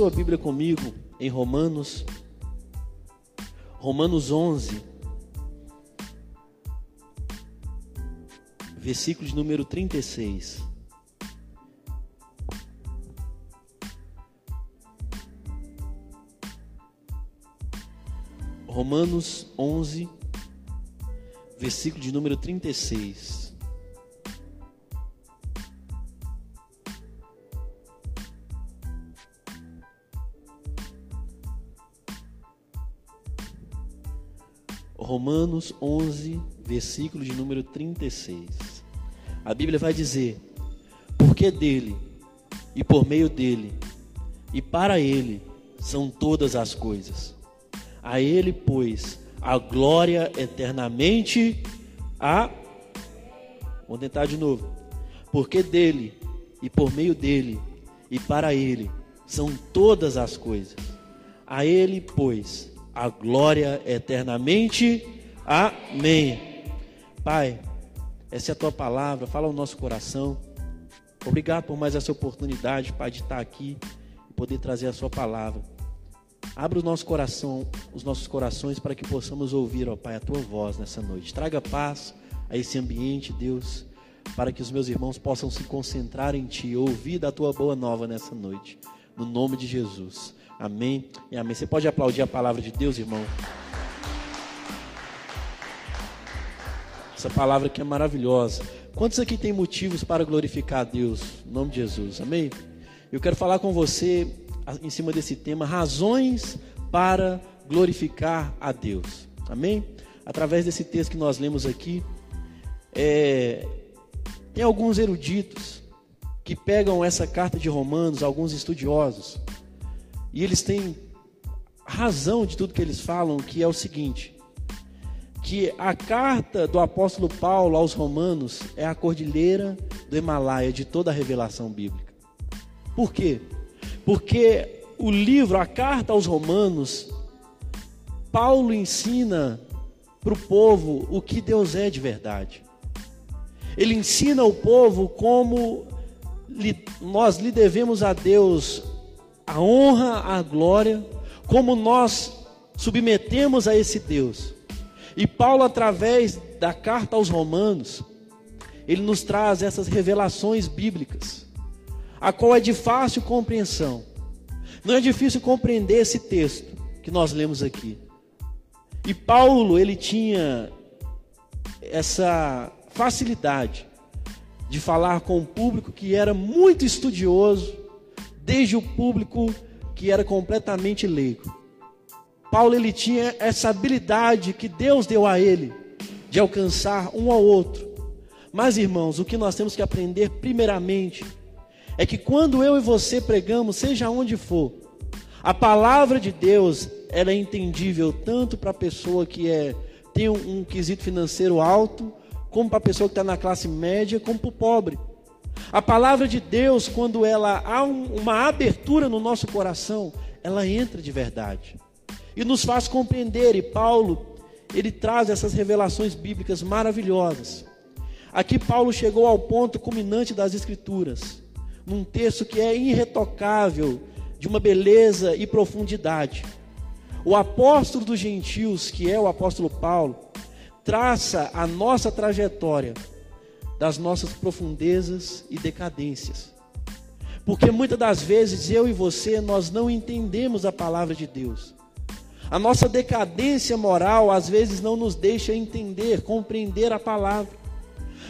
sua Bíblia comigo em Romanos, Romanos 11, versículo de número 36. Romanos 11, versículo de número 36. Romanos 11, versículo de número 36. A Bíblia vai dizer: Porque dele, e por meio dele, e para ele são todas as coisas. A ele, pois, a glória eternamente. A. Vou tentar de novo. Porque dele, e por meio dele, e para ele são todas as coisas. A ele, pois, a glória eternamente. Amém. Pai, essa é a tua palavra, fala o nosso coração. Obrigado por mais essa oportunidade, Pai, de estar aqui e poder trazer a sua palavra. Abra o nosso coração, os nossos corações para que possamos ouvir, ó Pai, a tua voz nessa noite. Traga paz a esse ambiente, Deus, para que os meus irmãos possam se concentrar em ti, ouvir da tua boa nova nessa noite. No nome de Jesus. Amém e amém. Você pode aplaudir a palavra de Deus, irmão? Essa palavra que é maravilhosa. Quantos aqui tem motivos para glorificar a Deus? Em nome de Jesus, amém? Eu quero falar com você em cima desse tema, razões para glorificar a Deus, amém? Através desse texto que nós lemos aqui, é, tem alguns eruditos que pegam essa carta de Romanos, alguns estudiosos, e eles têm razão de tudo que eles falam, que é o seguinte: que a carta do apóstolo Paulo aos Romanos é a cordilheira do Himalaia de toda a revelação bíblica. Por quê? Porque o livro, a carta aos Romanos, Paulo ensina para o povo o que Deus é de verdade. Ele ensina ao povo como nós lhe devemos a Deus a honra, a glória, como nós submetemos a esse Deus. E Paulo, através da carta aos Romanos, ele nos traz essas revelações bíblicas, a qual é de fácil compreensão. Não é difícil compreender esse texto que nós lemos aqui. E Paulo, ele tinha essa facilidade de falar com o público que era muito estudioso, desde o público que era completamente leigo. Paulo ele tinha essa habilidade que Deus deu a ele de alcançar um ao outro. Mas irmãos, o que nós temos que aprender primeiramente é que quando eu e você pregamos, seja onde for, a palavra de Deus ela é entendível tanto para a pessoa que é tem um, um quesito financeiro alto, como para a pessoa que está na classe média, como para o pobre. A palavra de Deus, quando ela há um, uma abertura no nosso coração, ela entra de verdade e nos faz compreender. E Paulo, ele traz essas revelações bíblicas maravilhosas. Aqui Paulo chegou ao ponto culminante das Escrituras, num texto que é irretocável, de uma beleza e profundidade. O apóstolo dos gentios, que é o apóstolo Paulo, traça a nossa trajetória das nossas profundezas e decadências. Porque muitas das vezes eu e você nós não entendemos a palavra de Deus. A nossa decadência moral às vezes não nos deixa entender, compreender a palavra.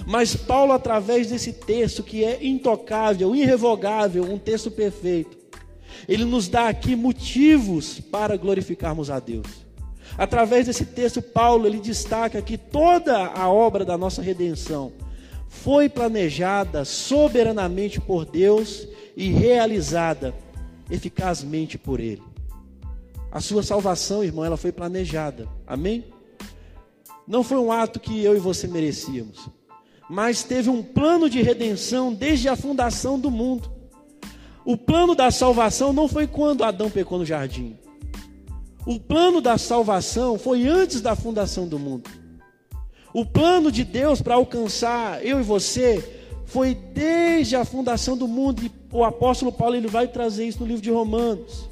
Mas Paulo, através desse texto que é intocável, irrevogável, um texto perfeito, ele nos dá aqui motivos para glorificarmos a Deus. Através desse texto, Paulo ele destaca que toda a obra da nossa redenção foi planejada soberanamente por Deus e realizada eficazmente por Ele. A sua salvação, irmão, ela foi planejada. Amém? Não foi um ato que eu e você merecíamos, mas teve um plano de redenção desde a fundação do mundo. O plano da salvação não foi quando Adão pecou no jardim. O plano da salvação foi antes da fundação do mundo. O plano de Deus para alcançar eu e você foi desde a fundação do mundo e o apóstolo Paulo ele vai trazer isso no livro de Romanos.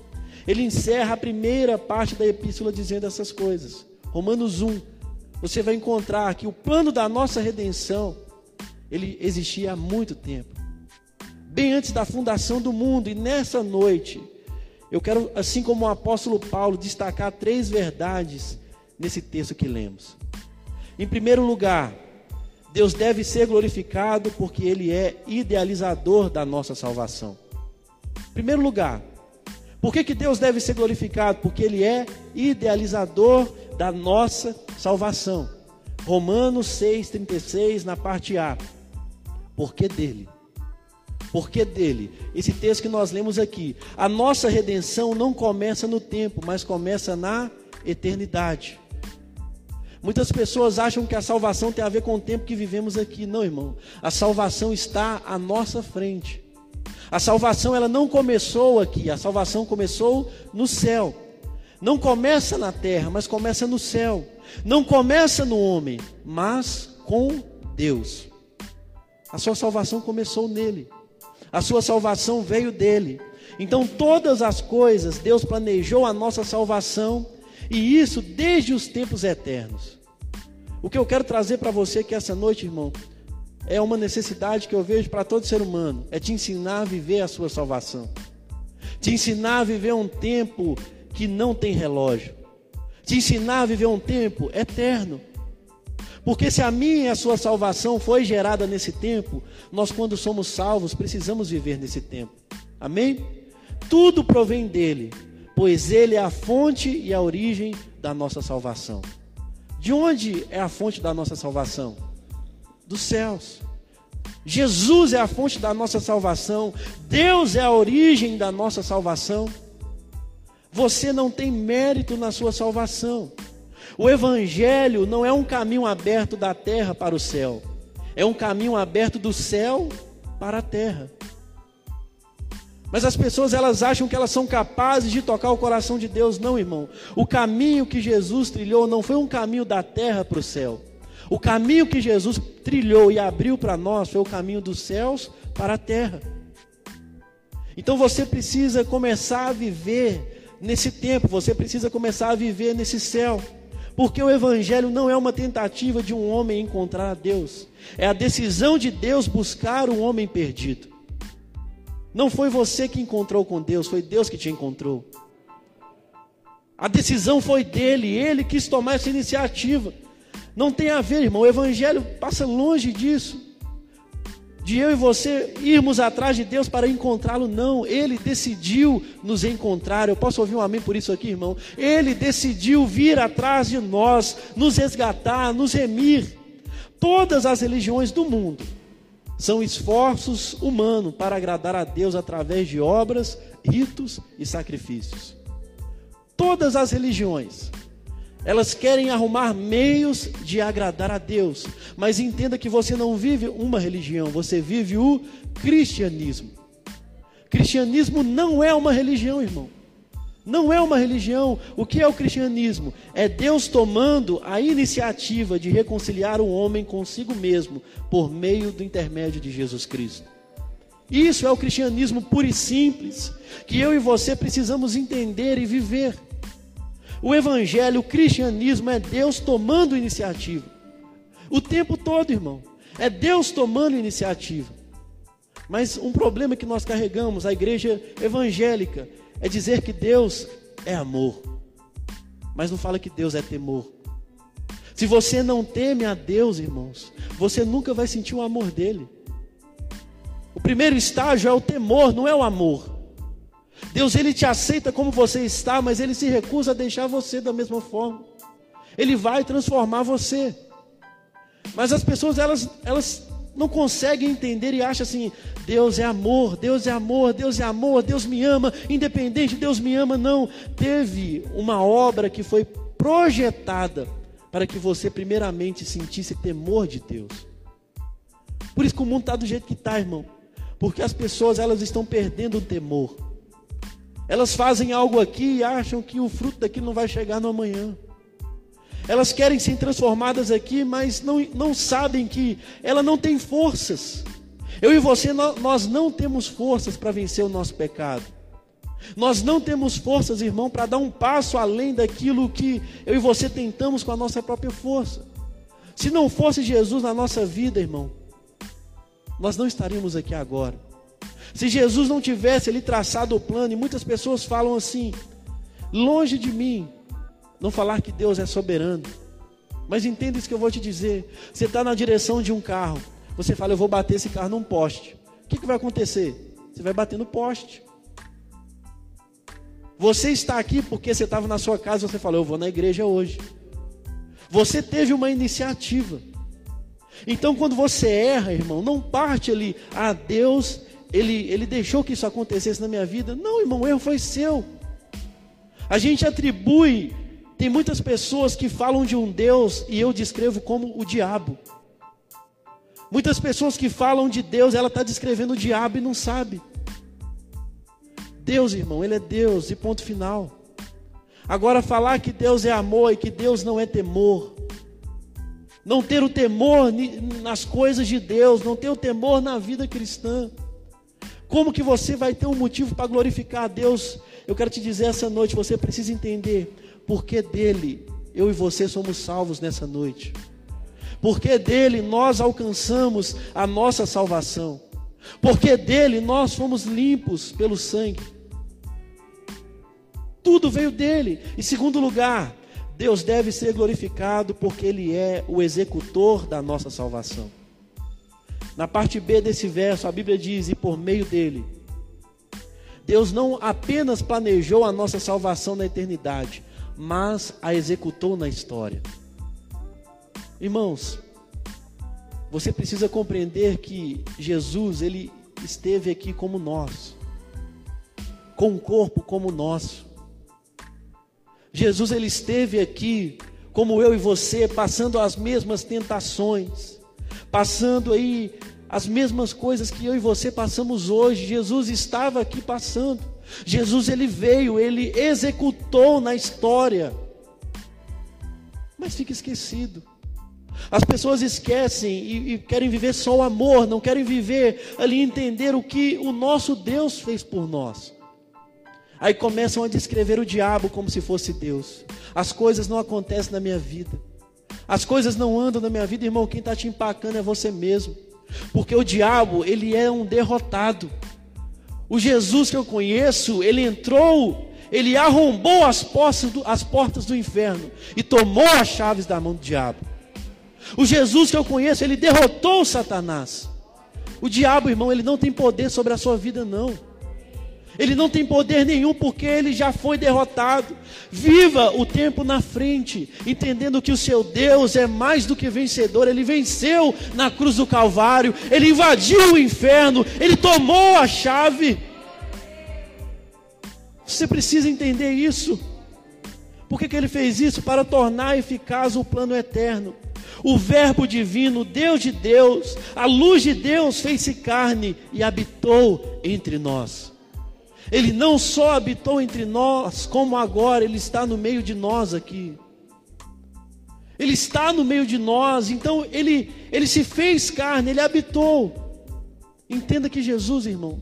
Ele encerra a primeira parte da epístola dizendo essas coisas. Romanos 1. Você vai encontrar que o plano da nossa redenção, ele existia há muito tempo. Bem antes da fundação do mundo e nessa noite, eu quero, assim como o apóstolo Paulo, destacar três verdades nesse texto que lemos. Em primeiro lugar, Deus deve ser glorificado porque Ele é idealizador da nossa salvação. Em primeiro lugar, por que, que Deus deve ser glorificado? Porque Ele é idealizador da nossa salvação. Romanos 6,36, na parte A. Por que dele? Por que dele? Esse texto que nós lemos aqui. A nossa redenção não começa no tempo, mas começa na eternidade. Muitas pessoas acham que a salvação tem a ver com o tempo que vivemos aqui. Não, irmão. A salvação está à nossa frente. A salvação ela não começou aqui, a salvação começou no céu. Não começa na terra, mas começa no céu. Não começa no homem, mas com Deus. A sua salvação começou nele. A sua salvação veio dele. Então todas as coisas Deus planejou a nossa salvação e isso desde os tempos eternos. O que eu quero trazer para você aqui essa noite, irmão, é uma necessidade que eu vejo para todo ser humano, é te ensinar a viver a sua salvação. Te ensinar a viver um tempo que não tem relógio. Te ensinar a viver um tempo eterno. Porque se a minha e a sua salvação foi gerada nesse tempo, nós quando somos salvos precisamos viver nesse tempo. Amém? Tudo provém dele pois Ele é a fonte e a origem da nossa salvação. De onde é a fonte da nossa salvação? Dos céus. Jesus é a fonte da nossa salvação, Deus é a origem da nossa salvação. Você não tem mérito na sua salvação. O Evangelho não é um caminho aberto da terra para o céu, é um caminho aberto do céu para a terra. Mas as pessoas elas acham que elas são capazes de tocar o coração de Deus. Não, irmão. O caminho que Jesus trilhou não foi um caminho da terra para o céu. O caminho que Jesus trilhou e abriu para nós foi o caminho dos céus para a terra. Então você precisa começar a viver nesse tempo, você precisa começar a viver nesse céu. Porque o Evangelho não é uma tentativa de um homem encontrar a Deus, é a decisão de Deus buscar o homem perdido. Não foi você que encontrou com Deus, foi Deus que te encontrou. A decisão foi dele, ele quis tomar essa iniciativa. Não tem a ver, irmão, o evangelho passa longe disso. De eu e você irmos atrás de Deus para encontrá-lo, não. Ele decidiu nos encontrar. Eu posso ouvir um amém por isso aqui, irmão? Ele decidiu vir atrás de nós, nos resgatar, nos remir. Todas as religiões do mundo são esforços humanos para agradar a Deus através de obras, ritos e sacrifícios. Todas as religiões, elas querem arrumar meios de agradar a Deus, mas entenda que você não vive uma religião, você vive o cristianismo. Cristianismo não é uma religião, irmão. Não é uma religião. O que é o cristianismo? É Deus tomando a iniciativa de reconciliar o homem consigo mesmo por meio do intermédio de Jesus Cristo. Isso é o cristianismo puro e simples, que eu e você precisamos entender e viver. O evangelho, o cristianismo é Deus tomando iniciativa. O tempo todo, irmão. É Deus tomando iniciativa. Mas um problema que nós carregamos, a igreja evangélica, é dizer que Deus é amor, mas não fala que Deus é temor. Se você não teme a Deus, irmãos, você nunca vai sentir o amor dele. O primeiro estágio é o temor, não é o amor. Deus ele te aceita como você está, mas ele se recusa a deixar você da mesma forma. Ele vai transformar você. Mas as pessoas elas elas não consegue entender e acha assim: Deus é amor, Deus é amor, Deus é amor, Deus me ama, independente, Deus me ama. Não. Teve uma obra que foi projetada para que você, primeiramente, sentisse temor de Deus. Por isso que o mundo está do jeito que está, irmão. Porque as pessoas elas estão perdendo o temor. Elas fazem algo aqui e acham que o fruto daqui não vai chegar no amanhã. Elas querem ser transformadas aqui, mas não, não sabem que ela não tem forças. Eu e você, nós não temos forças para vencer o nosso pecado. Nós não temos forças, irmão, para dar um passo além daquilo que eu e você tentamos com a nossa própria força. Se não fosse Jesus na nossa vida, irmão, nós não estaríamos aqui agora. Se Jesus não tivesse ali traçado o plano, e muitas pessoas falam assim: longe de mim, não falar que Deus é soberano. Mas entenda isso que eu vou te dizer. Você está na direção de um carro, você fala, eu vou bater esse carro num poste. O que, que vai acontecer? Você vai bater no poste. Você está aqui porque você estava na sua casa e você falou, eu vou na igreja hoje. Você teve uma iniciativa. Então, quando você erra, irmão, não parte ali, ah, Deus, ele, ele deixou que isso acontecesse na minha vida. Não, irmão, o erro foi seu. A gente atribui, tem muitas pessoas que falam de um Deus e eu descrevo como o diabo. Muitas pessoas que falam de Deus, ela está descrevendo o diabo e não sabe. Deus, irmão, Ele é Deus e ponto final. Agora, falar que Deus é amor e que Deus não é temor, não ter o temor nas coisas de Deus, não ter o temor na vida cristã, como que você vai ter um motivo para glorificar a Deus? Eu quero te dizer essa noite, você precisa entender porque dele eu e você somos salvos nessa noite. Porque dele nós alcançamos a nossa salvação. Porque dele nós fomos limpos pelo sangue. Tudo veio dele. Em segundo lugar, Deus deve ser glorificado porque ele é o executor da nossa salvação. Na parte B desse verso, a Bíblia diz: "E por meio dele Deus não apenas planejou a nossa salvação na eternidade, mas a executou na história. Irmãos, você precisa compreender que Jesus, ele esteve aqui como nós, com um corpo como o nosso. Jesus, ele esteve aqui como eu e você, passando as mesmas tentações, passando aí as mesmas coisas que eu e você passamos hoje. Jesus estava aqui passando. Jesus ele veio, ele executou na história. Mas fica esquecido. As pessoas esquecem e, e, querem viver só o amor, não querem viver ali entender o que o nosso Deus fez por nós. Aí começam a descrever o diabo como se fosse Deus. As coisas não acontecem na minha vida. As coisas não andam na minha vida, irmão. Quem está te empacando é você mesmo. Porque o diabo, ele é um derrotado. O Jesus que eu conheço, ele entrou, ele arrombou as portas do, as portas do inferno e tomou as chaves da mão do diabo. O Jesus que eu conheço, ele derrotou Satanás. O diabo, irmão, ele não tem poder sobre a sua vida, não. Ele não tem poder nenhum porque ele já foi derrotado. Viva o tempo na frente, entendendo que o seu Deus é mais do que vencedor. Ele venceu na cruz do Calvário, ele invadiu o inferno, ele tomou a chave. Você precisa entender isso. Por que, que ele fez isso? Para tornar eficaz o plano eterno. O Verbo divino, Deus de Deus, a luz de Deus fez-se carne e habitou entre nós. Ele não só habitou entre nós, como agora ele está no meio de nós aqui. Ele está no meio de nós, então ele, ele se fez carne, ele habitou. Entenda que Jesus, irmão,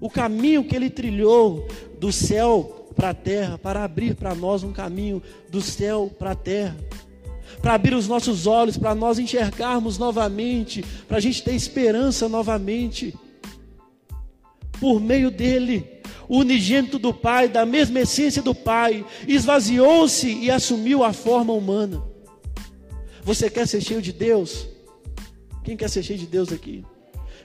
o caminho que ele trilhou do céu para a terra, para abrir para nós um caminho do céu para a terra, para abrir os nossos olhos, para nós enxergarmos novamente, para a gente ter esperança novamente por meio dele. O unigênito do Pai, da mesma essência do Pai, esvaziou-se e assumiu a forma humana. Você quer ser cheio de Deus? Quem quer ser cheio de Deus aqui?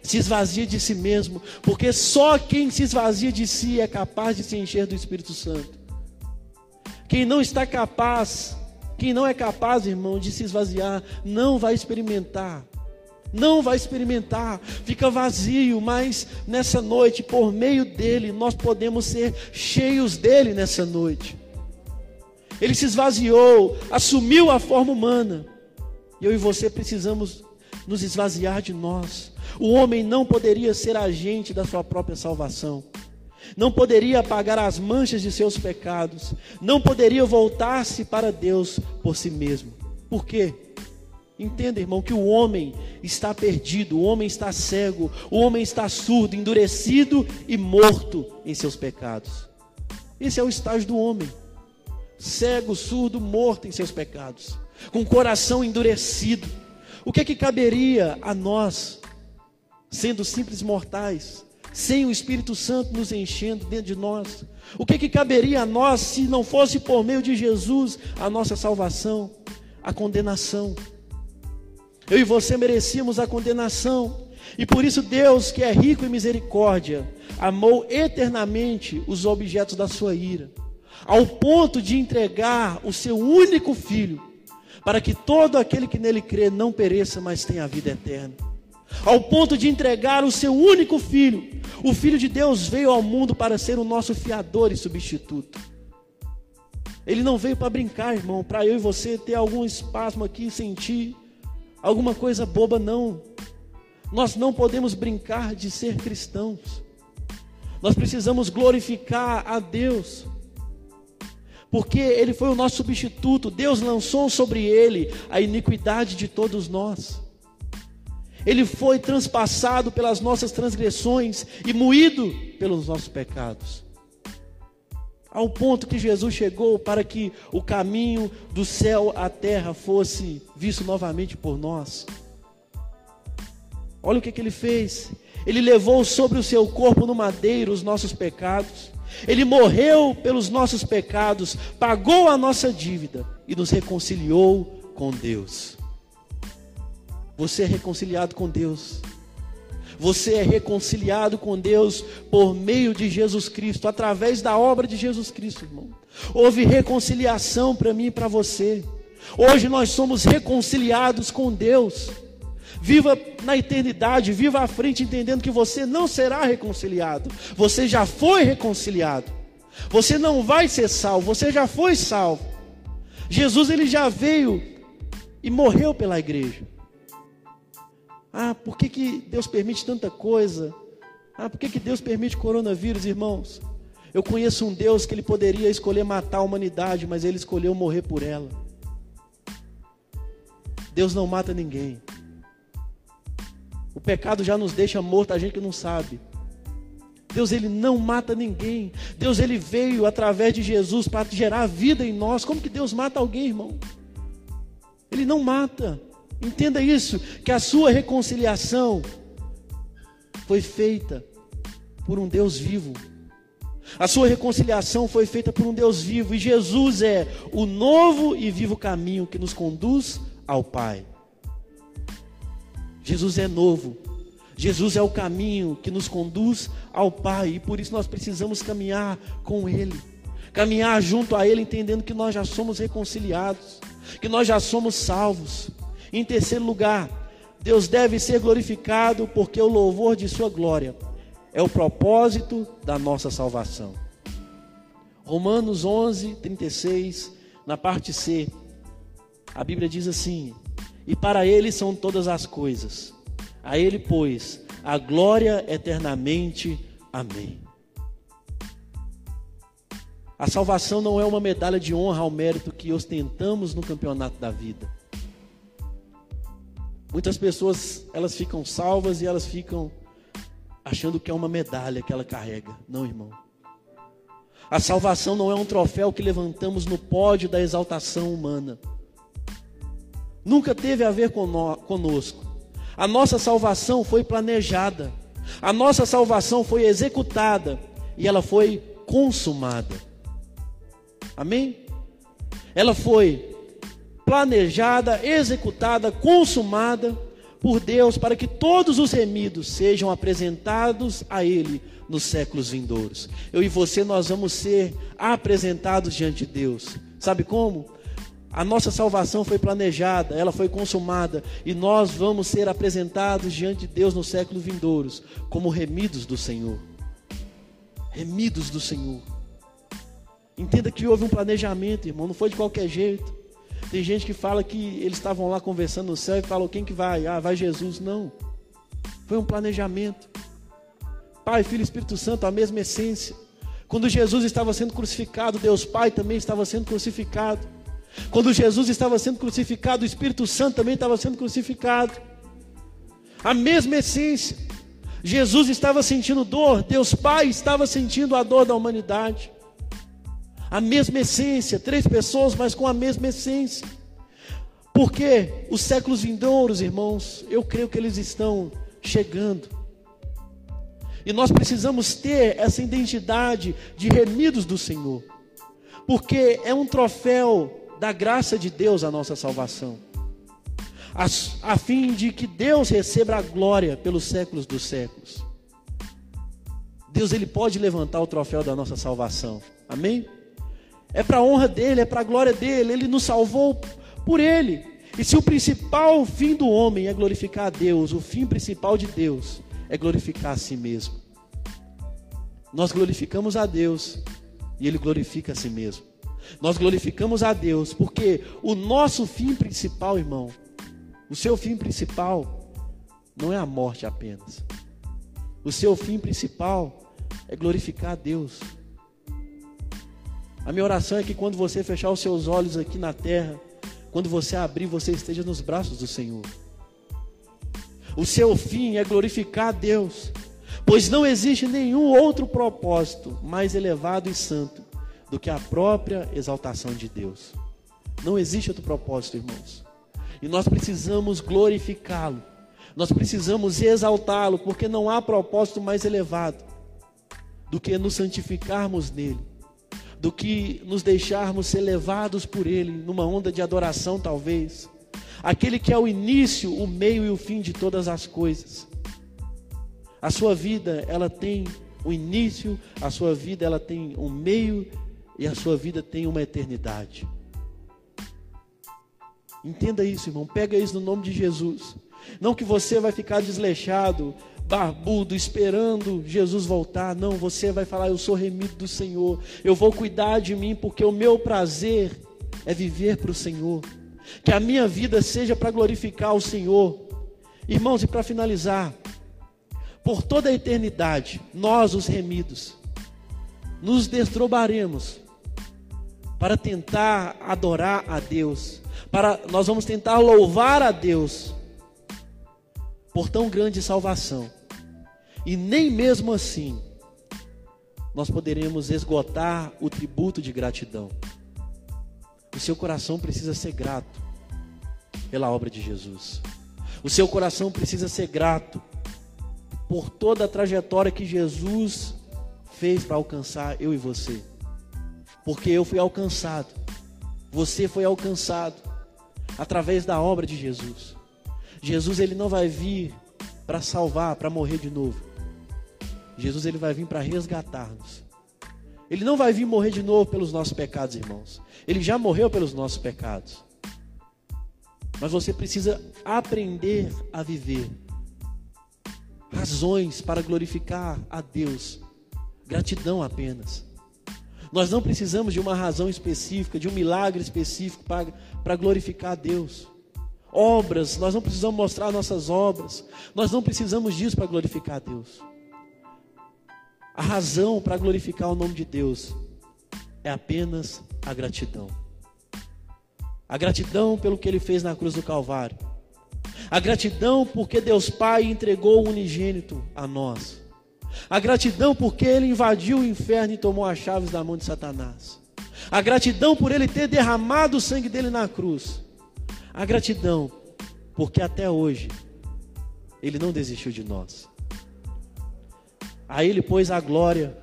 Se esvazia de si mesmo, porque só quem se esvazia de si é capaz de se encher do Espírito Santo. Quem não está capaz, quem não é capaz, irmão, de se esvaziar, não vai experimentar não vai experimentar, fica vazio, mas nessa noite, por meio dele, nós podemos ser cheios dele nessa noite. Ele se esvaziou, assumiu a forma humana. Eu e você precisamos nos esvaziar de nós. O homem não poderia ser agente da sua própria salvação. Não poderia apagar as manchas de seus pecados. Não poderia voltar-se para Deus por si mesmo. Por quê? Entenda, irmão, que o homem está perdido, o homem está cego, o homem está surdo, endurecido e morto em seus pecados. Esse é o estágio do homem. Cego, surdo, morto em seus pecados, com o coração endurecido. O que é que caberia a nós, sendo simples mortais, sem o Espírito Santo nos enchendo dentro de nós? O que é que caberia a nós se não fosse por meio de Jesus a nossa salvação? A condenação. Eu e você merecíamos a condenação. E por isso Deus, que é rico em misericórdia, amou eternamente os objetos da sua ira, ao ponto de entregar o seu único filho, para que todo aquele que nele crê não pereça, mas tenha a vida eterna. Ao ponto de entregar o seu único filho, o filho de Deus veio ao mundo para ser o nosso fiador e substituto. Ele não veio para brincar, irmão, para eu e você ter algum espasmo aqui, sentir alguma coisa boba, não. Nós não podemos brincar de ser cristãos. Nós precisamos glorificar a Deus. Porque Ele foi o nosso substituto. Deus lançou sobre Ele a iniquidade de todos nós. Ele foi transpassado pelas nossas transgressões e moído pelos nossos pecados. Ao ponto que Jesus chegou para que o caminho do céu à terra fosse visto novamente por nós. Olha o que, que ele fez. Ele levou sobre o seu corpo no madeiro os nossos pecados. Ele morreu pelos nossos pecados, pagou a nossa dívida e nos reconciliou com Deus. Você é reconciliado com Deus. Você é reconciliado com Deus por meio de Jesus Cristo, através da obra de Jesus Cristo, irmão. Houve reconciliação para mim e para você. Hoje nós somos reconciliados com Deus. Viva na eternidade, viva à frente entendendo que você não será reconciliado. Você já foi reconciliado. Você não vai ser salvo, você já foi salvo. Jesus ele já veio e morreu pela igreja. Ah, por que, que Deus permite tanta coisa? Ah, por que, que Deus permite coronavírus, irmãos? Eu conheço um Deus que ele poderia escolher matar a humanidade, mas ele escolheu morrer por ela. Deus não mata ninguém. O pecado já nos deixa morto, a gente que não sabe. Deus ele não mata ninguém. Deus ele veio através de Jesus para gerar vida em nós. Como que Deus mata alguém, irmão? Ele não mata. Entenda isso, que a sua reconciliação foi feita por um Deus vivo. A sua reconciliação foi feita por um Deus vivo e Jesus é o novo e vivo caminho que nos conduz ao Pai. Jesus é novo. Jesus é o caminho que nos conduz ao Pai e por isso nós precisamos caminhar com Ele. Caminhar junto a Ele, entendendo que nós já somos reconciliados, que nós já somos salvos. Em terceiro lugar, Deus deve ser glorificado porque o louvor de Sua glória é o propósito da nossa salvação. Romanos 11, 36, na parte C, a Bíblia diz assim: E para Ele são todas as coisas, a Ele, pois, a glória eternamente. Amém. A salvação não é uma medalha de honra ao mérito que ostentamos no campeonato da vida. Muitas pessoas, elas ficam salvas e elas ficam achando que é uma medalha que ela carrega. Não, irmão. A salvação não é um troféu que levantamos no pódio da exaltação humana. Nunca teve a ver conosco. A nossa salvação foi planejada. A nossa salvação foi executada e ela foi consumada. Amém? Ela foi planejada, executada, consumada por Deus para que todos os remidos sejam apresentados a Ele nos séculos vindouros. Eu e você, nós vamos ser apresentados diante de Deus. Sabe como? A nossa salvação foi planejada, ela foi consumada, e nós vamos ser apresentados diante de Deus nos séculos vindouros, como remidos do Senhor. Remidos do Senhor. Entenda que houve um planejamento, irmão, não foi de qualquer jeito. Tem gente que fala que eles estavam lá conversando no céu e falam quem que vai? Ah, vai Jesus. Não. Foi um planejamento. Pai, Filho e Espírito Santo, a mesma essência. Quando Jesus estava sendo crucificado, Deus Pai também estava sendo crucificado. Quando Jesus estava sendo crucificado, o Espírito Santo também estava sendo crucificado. A mesma essência. Jesus estava sentindo dor, Deus Pai estava sentindo a dor da humanidade. A mesma essência, três pessoas, mas com a mesma essência. Porque os séculos vindouros, irmãos, eu creio que eles estão chegando. E nós precisamos ter essa identidade de remidos do Senhor. Porque é um troféu da graça de Deus a nossa salvação. A, a fim de que Deus receba a glória pelos séculos dos séculos. Deus ele pode levantar o troféu da nossa salvação. Amém? É para a honra dele, é para a glória dele. Ele nos salvou por ele. E se o principal fim do homem é glorificar a Deus, o fim principal de Deus é glorificar a si mesmo. Nós glorificamos a Deus e ele glorifica a si mesmo. Nós glorificamos a Deus porque o nosso fim principal, irmão, o seu fim principal não é a morte apenas. O seu fim principal é glorificar a Deus. A minha oração é que quando você fechar os seus olhos aqui na terra, quando você abrir, você esteja nos braços do Senhor. O seu fim é glorificar a Deus, pois não existe nenhum outro propósito mais elevado e santo do que a própria exaltação de Deus. Não existe outro propósito, irmãos. E nós precisamos glorificá-lo. Nós precisamos exaltá-lo, porque não há propósito mais elevado do que nos santificarmos nele do que nos deixarmos ser levados por Ele numa onda de adoração, talvez. Aquele que é o início, o meio e o fim de todas as coisas. A sua vida, ela tem o início, a sua vida, ela tem um meio e a sua vida tem uma eternidade. Entenda isso, irmão. Pega isso no nome de Jesus. Não que você vai ficar desleixado, barbudo, esperando Jesus voltar. Não, você vai falar: Eu sou remido do Senhor. Eu vou cuidar de mim, porque o meu prazer é viver para o Senhor. Que a minha vida seja para glorificar o Senhor. Irmãos, e para finalizar, por toda a eternidade, nós, os remidos, nos destrobaremos para tentar adorar a Deus, para nós vamos tentar louvar a Deus por tão grande salvação. E nem mesmo assim nós poderemos esgotar o tributo de gratidão. O seu coração precisa ser grato pela obra de Jesus. O seu coração precisa ser grato por toda a trajetória que Jesus fez para alcançar eu e você. Porque eu fui alcançado, você foi alcançado através da obra de Jesus. Jesus ele não vai vir para salvar, para morrer de novo. Jesus ele vai vir para resgatar-nos. Ele não vai vir morrer de novo pelos nossos pecados, irmãos. Ele já morreu pelos nossos pecados. Mas você precisa aprender a viver razões para glorificar a Deus. Gratidão apenas. Nós não precisamos de uma razão específica, de um milagre específico para, para glorificar a Deus. Obras, nós não precisamos mostrar nossas obras. Nós não precisamos disso para glorificar a Deus. A razão para glorificar o nome de Deus é apenas a gratidão. A gratidão pelo que ele fez na cruz do Calvário. A gratidão porque Deus Pai entregou o unigênito a nós. A gratidão porque ele invadiu o inferno e tomou as chaves da mão de Satanás. A gratidão por ele ter derramado o sangue dele na cruz. A gratidão porque até hoje ele não desistiu de nós. A Ele, pois, a glória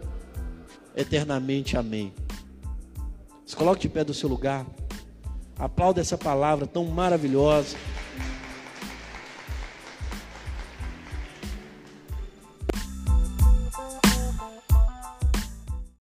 eternamente. Amém. Se coloque de pé do seu lugar. Aplauda essa palavra tão maravilhosa.